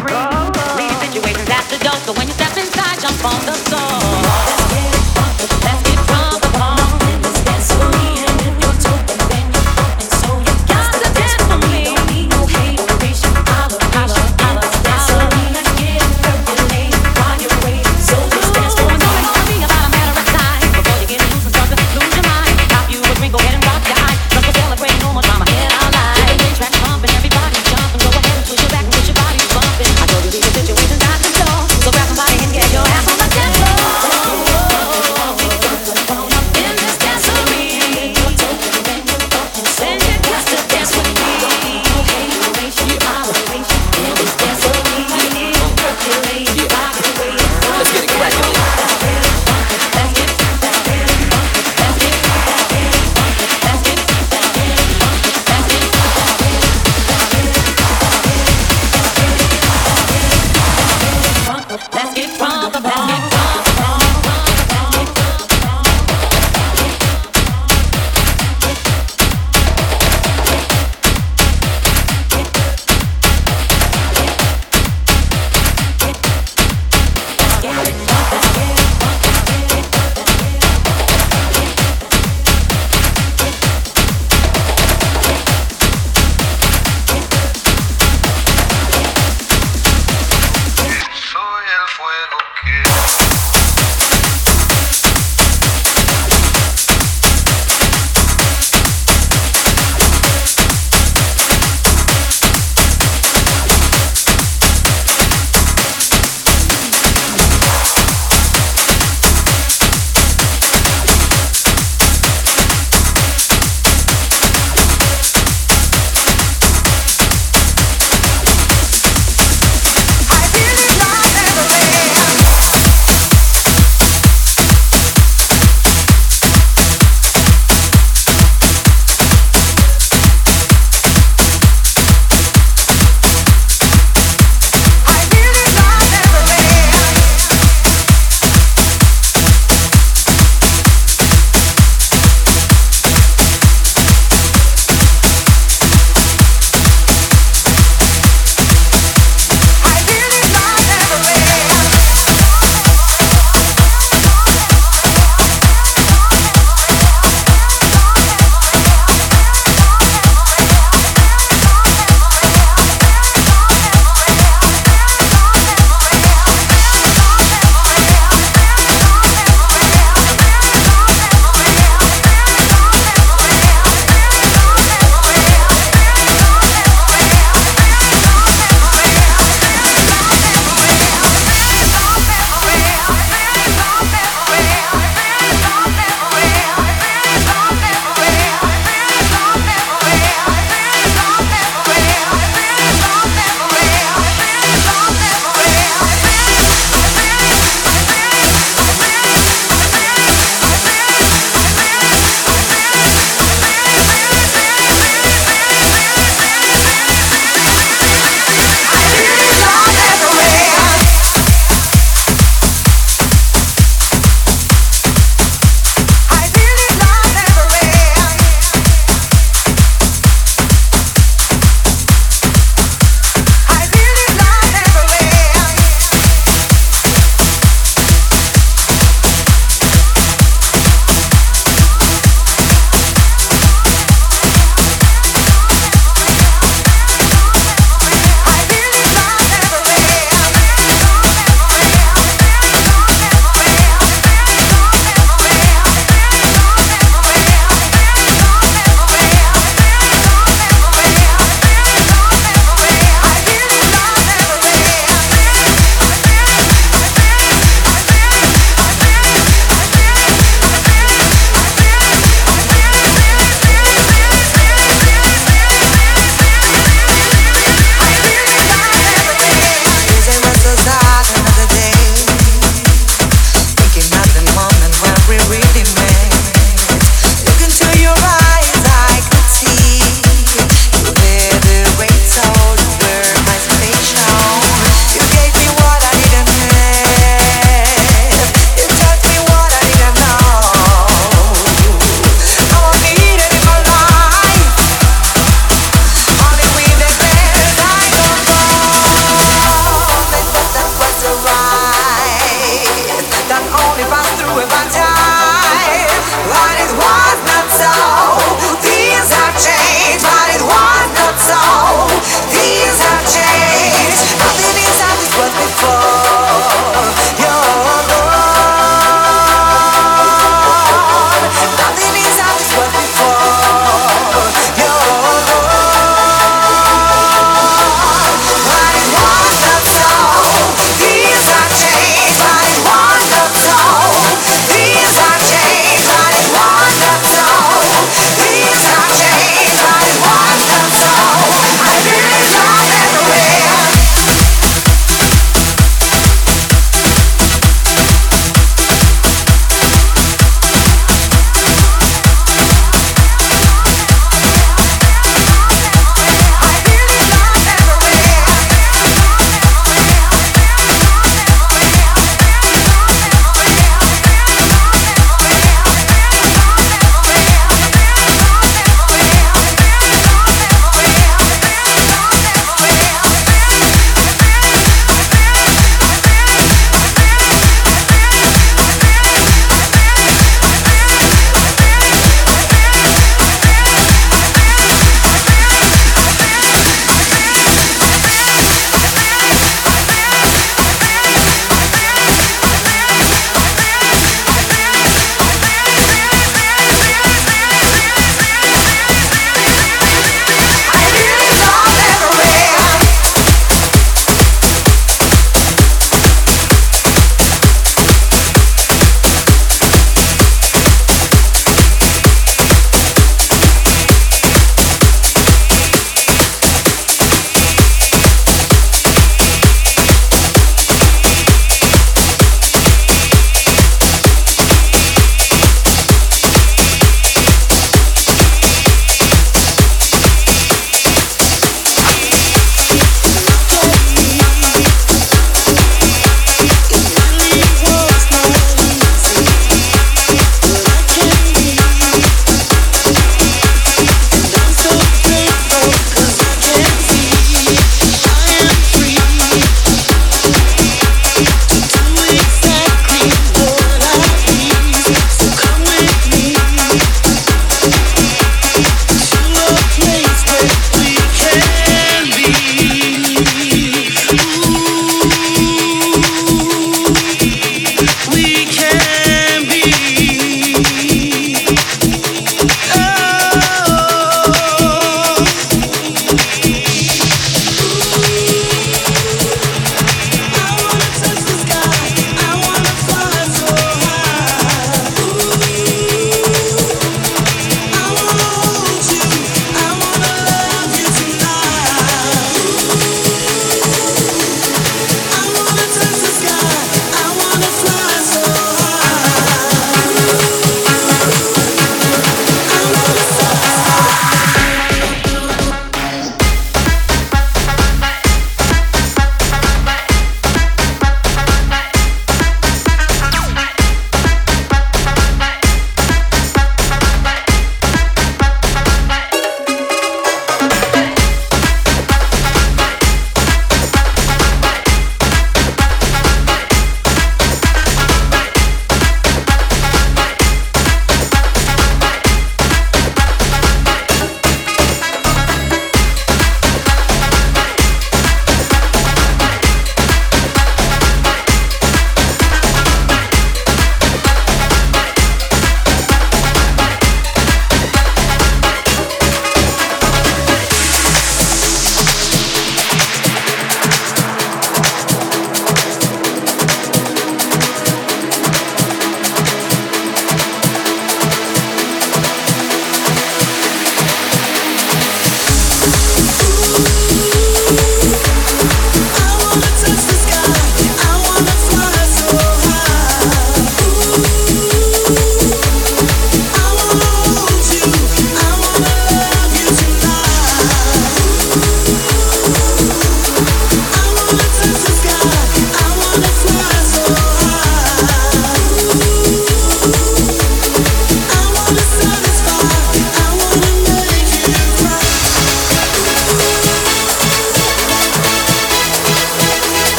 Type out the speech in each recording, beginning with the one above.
free. Leave situations at the door, so when you step inside, jump on the floor.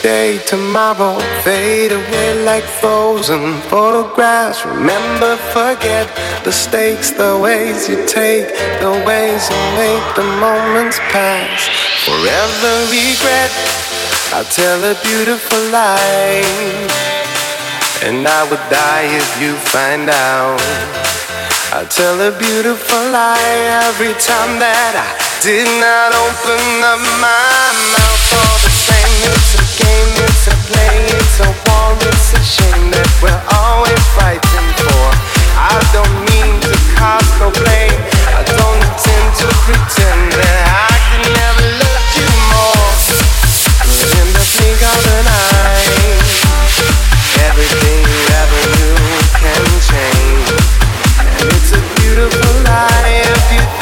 Today, tomorrow fade away like frozen photographs. Remember, forget the stakes, the ways you take, the ways you make the moments pass. Forever regret. I'll tell a beautiful lie, and I would die if you find out. I tell a beautiful lie every time that I did not open up my mouth. All the same, a game, play, it's a war, it's a shame that we're always fighting for. I don't mean to no blame, I don't intend to pretend that I can never love you more. But in the blink of an eye, everything you ever knew can change. And it's a beautiful lie you